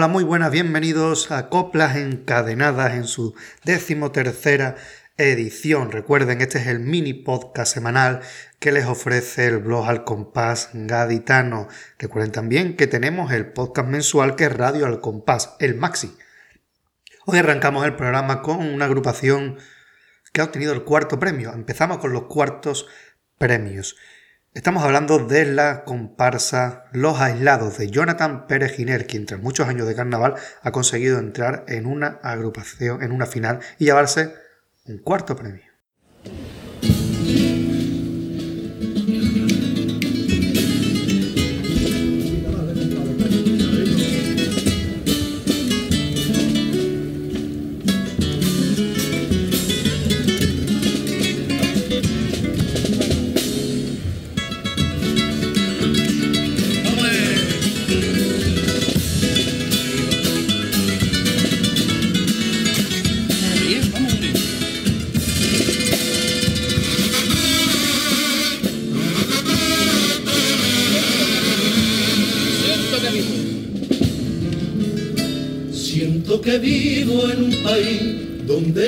Hola, muy buenas, bienvenidos a Coplas Encadenadas en su decimotercera edición. Recuerden, este es el mini podcast semanal que les ofrece el blog Al Compás Gaditano. Recuerden también que tenemos el podcast mensual que es Radio Al Compás, el Maxi. Hoy arrancamos el programa con una agrupación que ha obtenido el cuarto premio. Empezamos con los cuartos premios. Estamos hablando de la comparsa Los Aislados de Jonathan Pérez Giner, quien tras muchos años de carnaval ha conseguido entrar en una agrupación, en una final y llevarse un cuarto premio.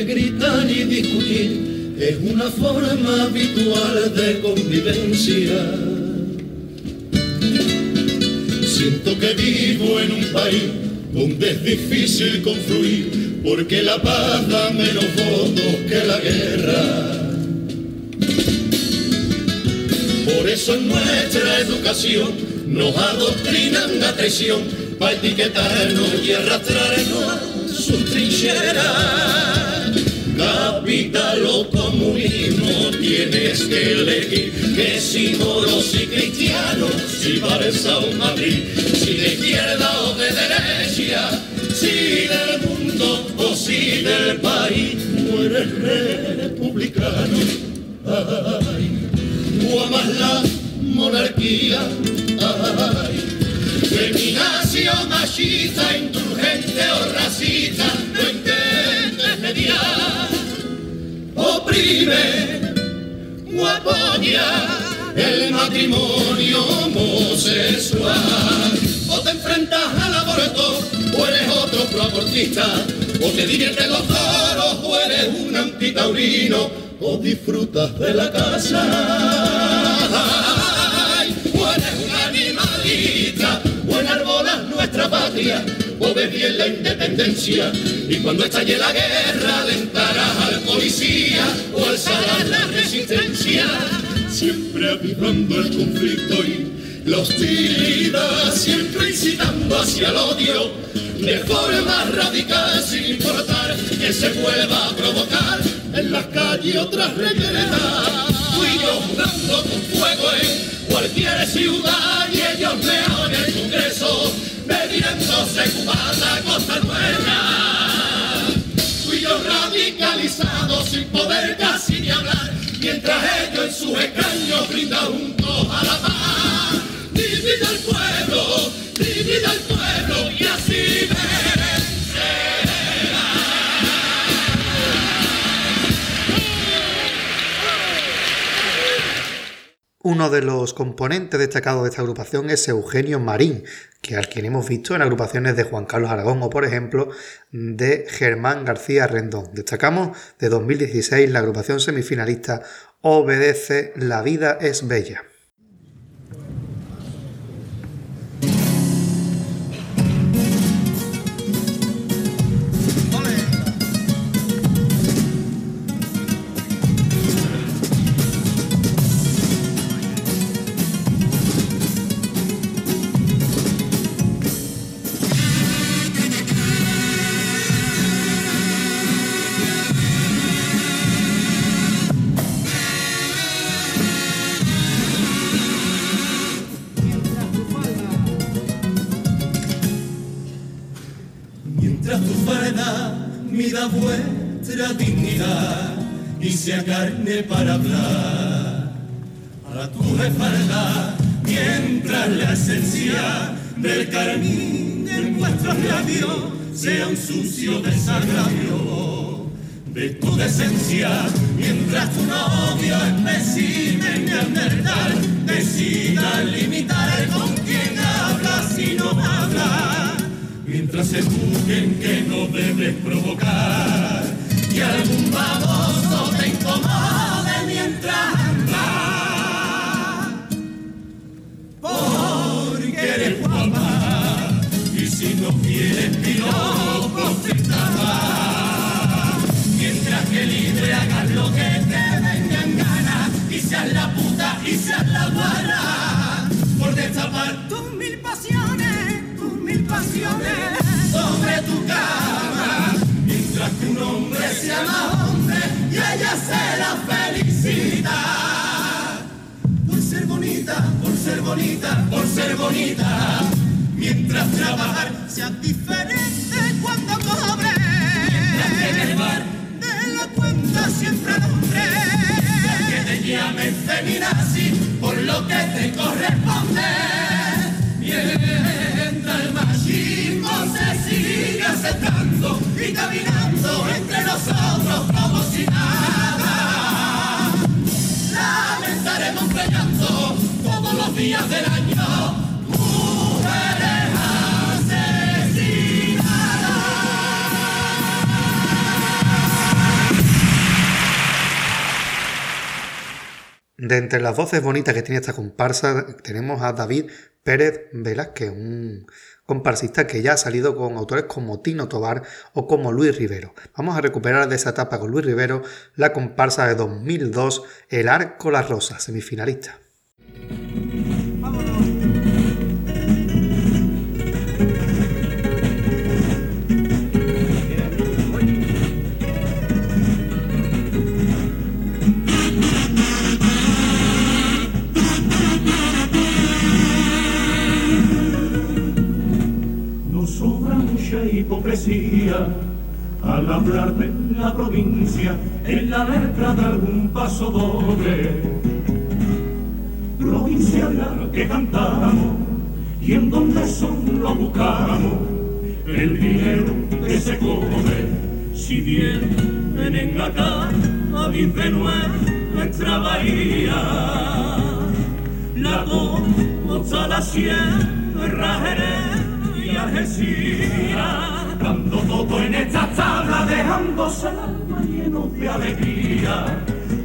Gritar y discutir es una forma habitual de convivencia. Siento que vivo en un país donde es difícil confluir porque la paz da menos votos que la guerra. Por eso en nuestra educación nos adoctrinan la traición para etiquetarnos y arrastrarnos a sus trincheras. Capital o comunismo tienes que elegir que si moros y cristianos, si Barça o Madrid, si de izquierda o de derecha, si del mundo o si del país, mueres republicano. Ay, amas la monarquía, ay, Feminación machista, indulgente o racista, no intentes mediar. Oprime o apoya el matrimonio homosexual. O te enfrentas al aborto, o eres otro proabortista, o te diviertes los toros, o eres un antitaurino, o disfrutas de la casa. Nuestra patria, o ves bien la independencia, y cuando estalle la guerra alentarás al policía o alzarás la resistencia, siempre avivando el conflicto y la hostilidad, siempre incitando hacia el odio, de forma radical sin importar que se vuelva a provocar en las calles otras requeretas. Fui yo jugando con fuego en cualquier ciudad y ellos me en el Congreso bebiéndose cubana cosa nueva. Juntos a la paz. Divide el pueblo, divide el pueblo y así Uno de los componentes destacados de esta agrupación es Eugenio Marín, que al quien hemos visto en agrupaciones de Juan Carlos Aragón o, por ejemplo, de Germán García Rendón. Destacamos de 2016 la agrupación semifinalista Obedece, la vida es bella. Sea carne para hablar. A tu espalda, mientras la esencia del carmín en vuestros labios sea un sucio desagravio de tu decencia, mientras tu novio empecine en verdad, decida limitar mientras se busquen que no debes provocar. Y algún baboso te incomode mientras andas. Porque eres guapa. Y si no quieres y ella se la felicita. Por ser bonita, por ser bonita, por ser bonita. Mientras trabajar Sea diferente cuando cobre. mientras en el bar De la cuenta siempre el hombre. que te llamen feminazi por lo que te corresponde. Aceptando y caminando entre nosotros como si nada. Lamentaremos peleando todos los días del año. Mujeres asesinadas. De entre las voces bonitas que tiene esta comparsa, tenemos a David Pérez Velázquez, un comparsista que ya ha salido con autores como Tino Tobar o como Luis Rivero. Vamos a recuperar de esa etapa con Luis Rivero la comparsa de 2002, El Arco La Rosa, semifinalista. En la letra de algún paso doble. Provincia en la que cantamos y en donde solo buscamos el dinero que se come. Si vienen acá a de nuestra bahía, la costa, la sierra, Jerez y Algeciras, dando todo en esta tabla, dejándose el alma lleno de alegría,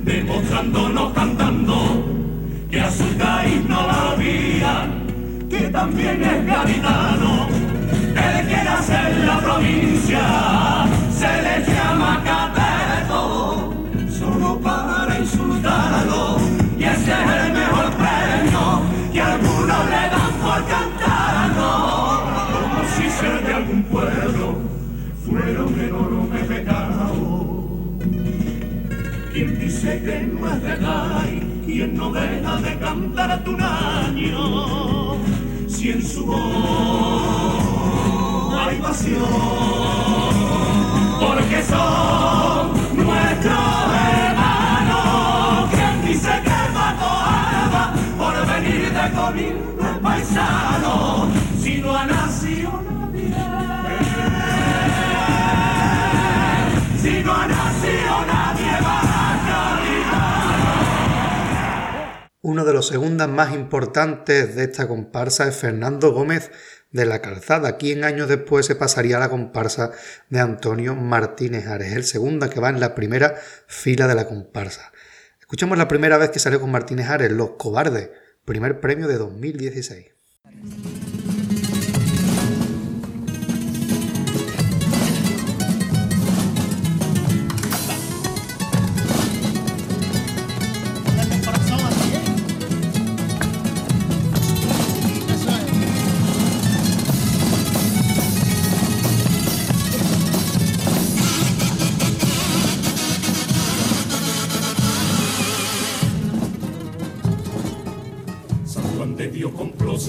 demostrándonos cantando que a su país no la olvida, que también es gaditano, que nace en la provincia, se le Que no es verdad y quien no deja de cantar tu año, si en su voz hay pasión, porque son nuestros hermanos. Quien dice que mató alma por venir de el paisano, si no ha nacido nadie, si no ha nacido Uno de los segundas más importantes de esta comparsa es Fernando Gómez de la Calzada, quien años después se pasaría a la comparsa de Antonio Martínez Ares, el segunda que va en la primera fila de la comparsa. Escuchamos la primera vez que salió con Martínez Ares, Los Cobardes, primer premio de 2016.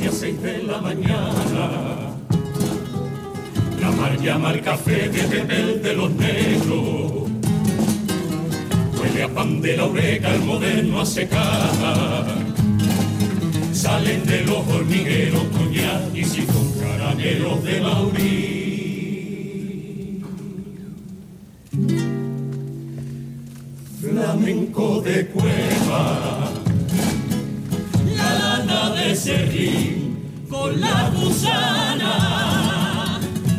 A seis de la mañana. La mar llama al café de Pepe de los negros. Huele a pan de la oreja, el moderno a secar. Salen de los hormigueros coñac y si con caramelos de Maurí. Flamenco de cueva con la gusana,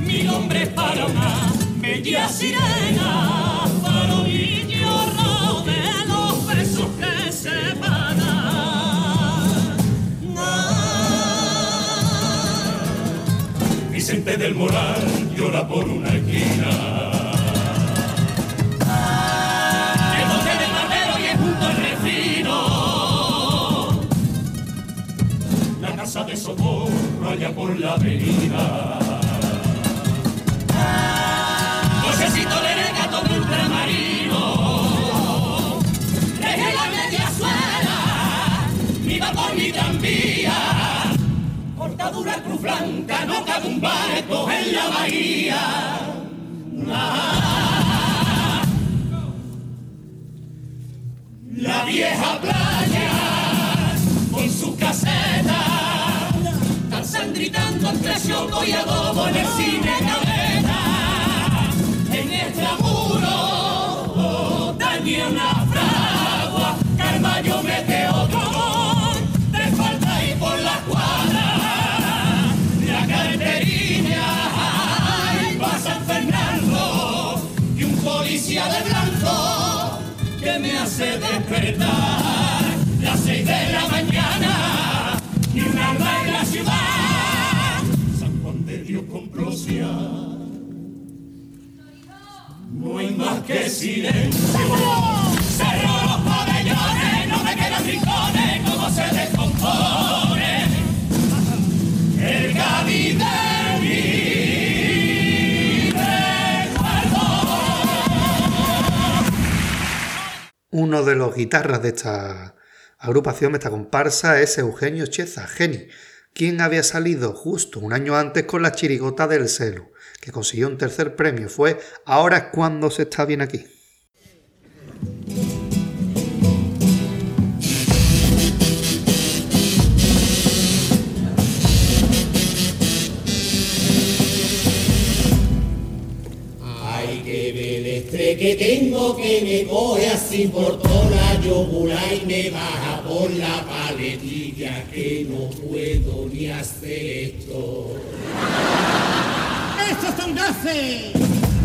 mi Tía sirena, farolillo rojo de los besos que se van Vicente del Moral llora por una esquina. Socorro allá por la avenida. Josecito de regato de ultramarino. Deje la media suela, viva por mi tranvía. Cortadura cruz blanca, no cabe un barco en la bahía. Ah. La vieja playa con su caseta, están gritando entre choco y adobo en el cine cabeta. En extramuro dañé una fragua, Carballo mete otro gol, de falta y por la cuadra. La carterina ay, va San Fernando y un policía de blanco que me hace despertar las seis de la mañana Procia. No hay más que silencio. Cerro los pabellones, no me quedan rincones, cómo se descompone el recuerdo. Uno de los guitarras de esta agrupación, de esta comparsa, es Eugenio Cheza, Geni, quien había salido justo un año antes con la chirigota del celu, que consiguió un tercer premio. Fue Ahora es cuando se está bien aquí. Que tengo que me coge así por toda la yogura y me baja por la paletilla que no puedo ni hacer esto. ¡Estos son gases!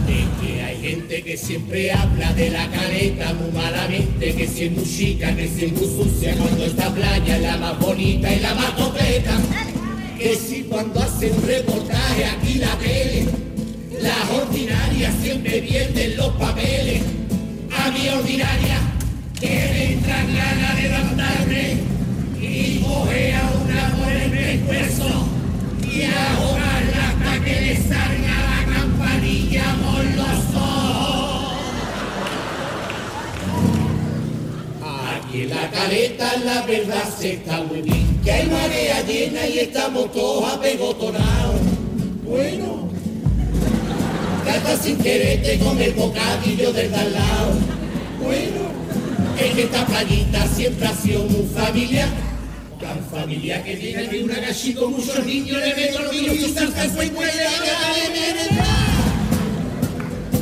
Es que hay gente que siempre habla de la caleta muy malamente, que si es muy chica, que si es muy sucia, cuando esta playa es la más bonita y la más completa. Que si cuando hacen reportaje aquí la tele, las ordinarias siempre pierden los papeles. A mi ordinaria, que me entran ganas de levantarme y coger a una por el pescuezo y ahogarla hasta que le salga la campanilla por los ojos. Aquí en la caleta la verdad se está muy bien, que hay marea llena y estamos todos apegotonados. Bueno, trata sin quererte con el bocadillo del lado. Bueno, es que esta playita siempre ha sido muy familiar. Tan familia que tiene que una gallina con muchos niños le meto los niños y salsa y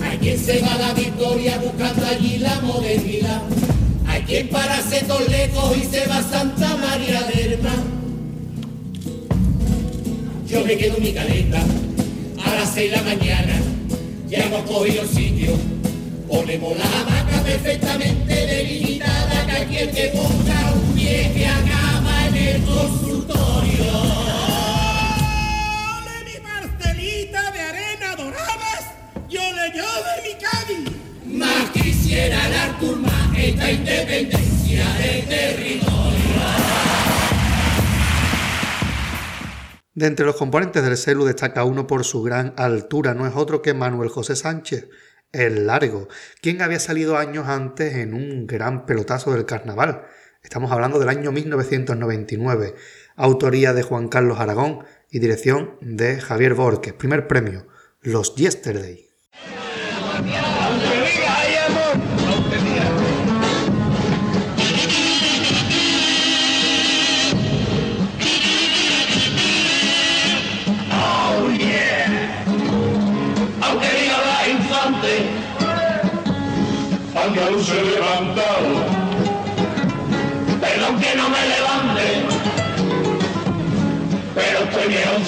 Hay quien se va a la victoria buscando allí la modernidad. Hay quien para setos lejos y se va a Santa María del Mar. Yo me quedo en mi caleta a las seis la mañana. Ya hemos cogido sitio. Ponemos la hamaca perfectamente delimitada que aquí el que ponga un pie que acaba en el consultorio. ¡Ole mi parcelita de arena doradas! ¡Yo le de mi Cádiz! Más quisiera el Artur más esta independencia del territorio. De entre los componentes del celu destaca uno por su gran altura, no es otro que Manuel José Sánchez, el largo, quien había salido años antes en un gran pelotazo del carnaval. Estamos hablando del año 1999, autoría de Juan Carlos Aragón y dirección de Javier Borges. Primer premio, Los Yesterday.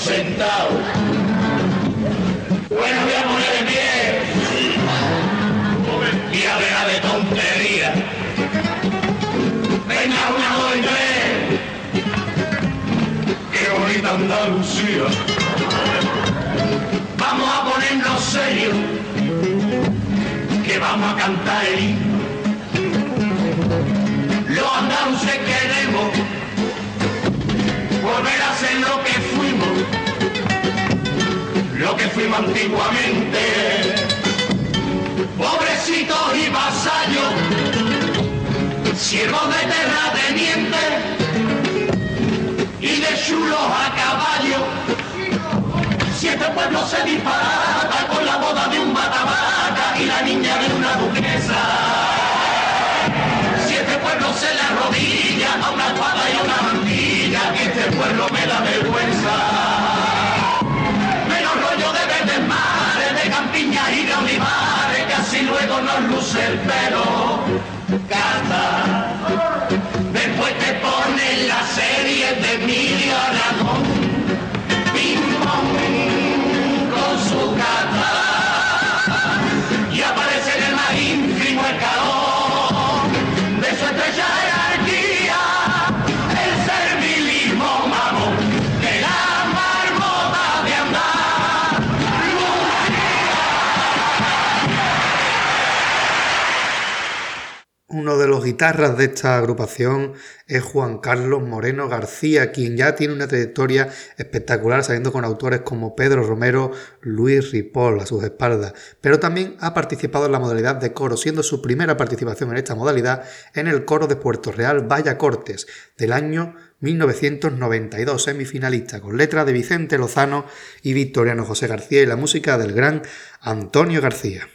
sentado. Bueno, voy a poner de pie y a ver a de tontería. Venga, una, dos y tres. Qué bonita Andalucía. Vamos a ponernos serios, que vamos a cantar el fuimos antiguamente. Pobrecitos y vasallos, siervos de terratenientes y de chulos a caballo. Si este pueblo se disparata con la boda de un matabaca y la niña de una duquesa. Si este pueblo se le arrodilla a una espada y una mantilla, que este pueblo me da vergüenza. De olivares, así luego nos luce el pelo. Canta. Después te ponen la serie Uno de los guitarras de esta agrupación es Juan Carlos Moreno García, quien ya tiene una trayectoria espectacular saliendo con autores como Pedro Romero, Luis Ripoll a sus espaldas, pero también ha participado en la modalidad de coro, siendo su primera participación en esta modalidad en el coro de Puerto Real Vaya Cortes del año 1992, semifinalista, con letra de Vicente Lozano y Victoriano José García y la música del gran Antonio García.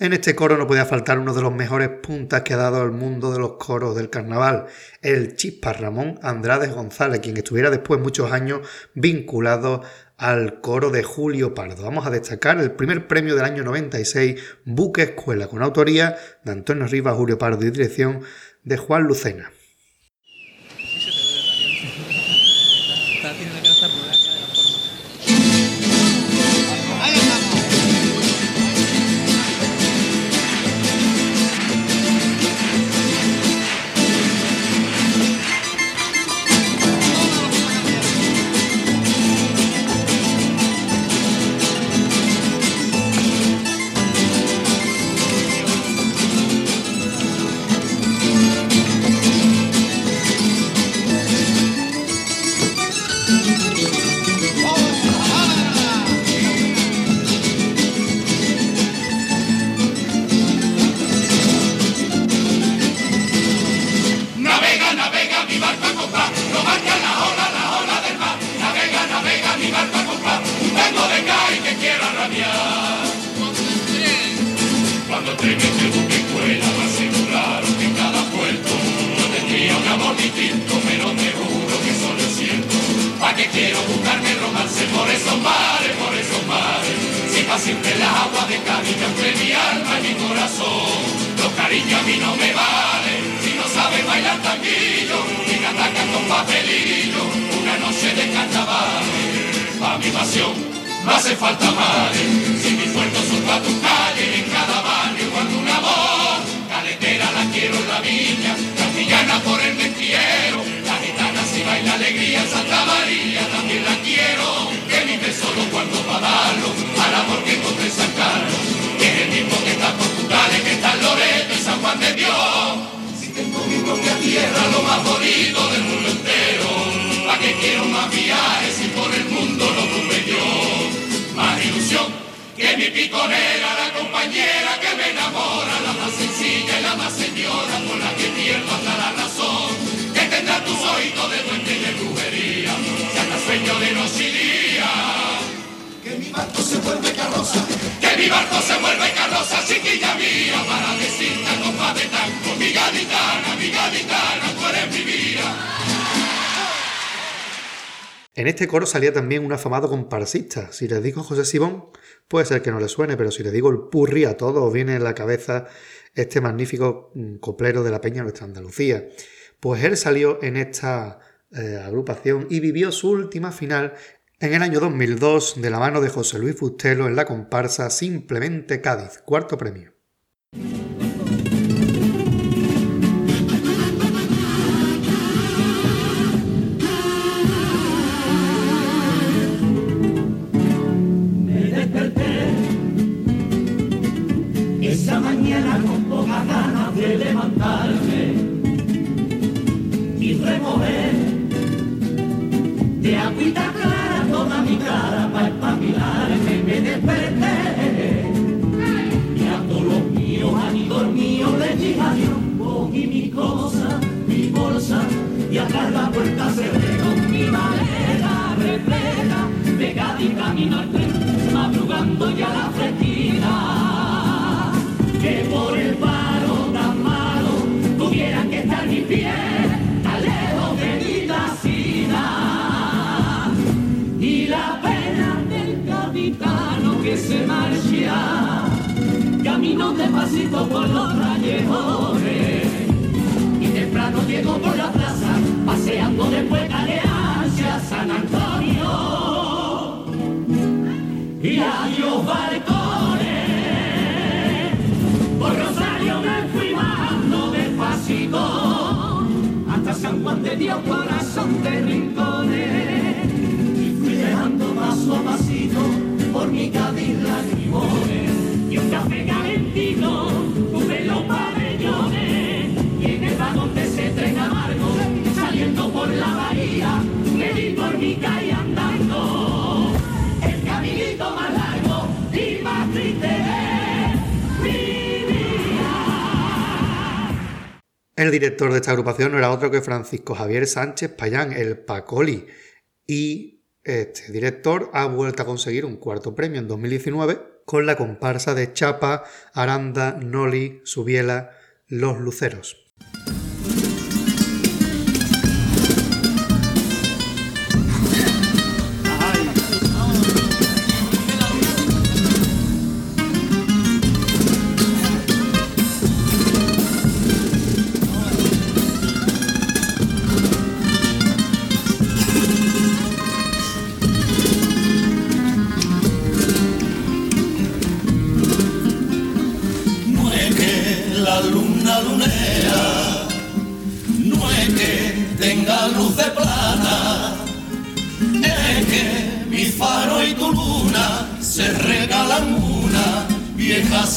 En este coro no podía faltar uno de los mejores puntas que ha dado el mundo de los coros del carnaval, el chispa Ramón Andrade González, quien estuviera después muchos años vinculado al coro de Julio Pardo. Vamos a destacar el primer premio del año 96, Buque Escuela, con autoría de Antonio Rivas, Julio Pardo y dirección de Juan Lucena. Pa' siempre las aguas de cariño entre mi alma y mi corazón. Los cariños a mí no me valen, si no sabes bailar tanguillo, ni cantar con papelillo, una noche de carnaval. Pa' mi pasión, no hace falta males, si mis puertos son pa' tus calles, en cada barrio cuando un amor, caletera la quiero en la viña, castellana por el mestiero, la gitana si baila alegría Santa María, también la vive solo cuando pa' darlo, al amor que encontré en San Carlos, que es el mismo que está Portugales, que está en Loreto y San Juan de Dios. Si tengo mi propia tierra, lo más bonito del mundo entero, ¿pa' qué quiero más viajes si por el mundo lo tuve yo? Más ilusión que mi piconera, la compañera que me enamora, En este coro salía también un afamado comparsista. Si les digo José Sibón, puede ser que no le suene, pero si les digo el purri a todos, os viene en la cabeza este magnífico mm, coplero de la Peña Nuestra Andalucía. Pues él salió en esta eh, agrupación y vivió su última final en el año 2002 de la mano de José Luis Bustelo en la comparsa Simplemente Cádiz, cuarto premio. Y temprano llego por la plaza, paseando después hacia San Antonio. Y adiós balcones, por Rosario me fui bajando despacito, hasta San Juan de Dios, corazón de rincones. Y fui dejando paso a pasito por mi Cádiz lagrimones, y un café calentito, El. El director de esta agrupación no era otro que Francisco Javier Sánchez Payán, el Pacoli. Y este director ha vuelto a conseguir un cuarto premio en 2019 con la comparsa de Chapa, Aranda, Noli, Subiela, Los Luceros.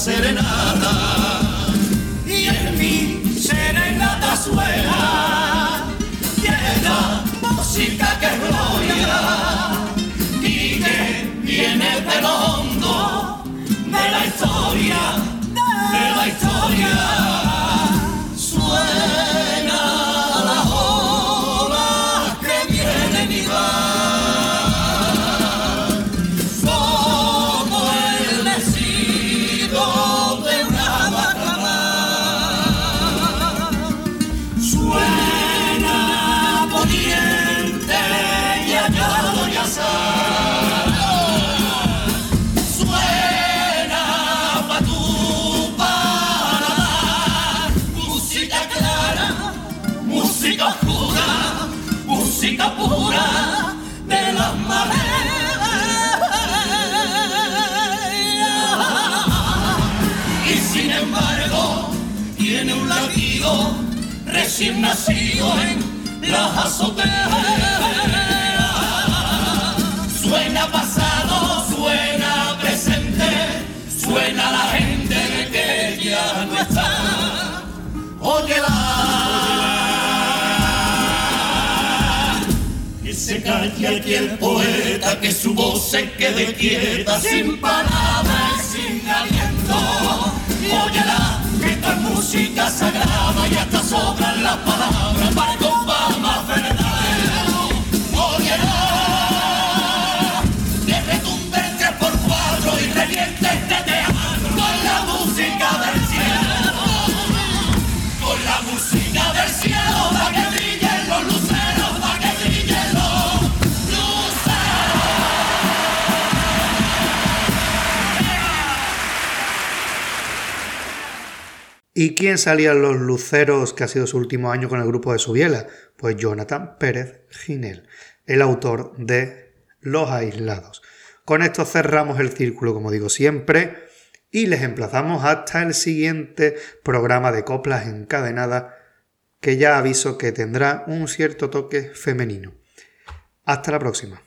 Serenata. Y en mi serenata suena vieja música que es gloria y que viene de lo hondo de la historia, de la historia. Música pura de las mareas. Y sin embargo, tiene un latido recién nacido en las azoteas. Suena pasado, se calle aquí el poeta, que su voz se quede quieta, sin palabras, sin aliento. Óyela, que esta es música sagrada y hasta sobran las palabras para compás más verdadero. ¿Y quién salían los luceros que ha sido su último año con el grupo de Subiela? Pues Jonathan Pérez Ginel, el autor de Los Aislados. Con esto cerramos el círculo, como digo siempre, y les emplazamos hasta el siguiente programa de coplas encadenadas, que ya aviso que tendrá un cierto toque femenino. Hasta la próxima.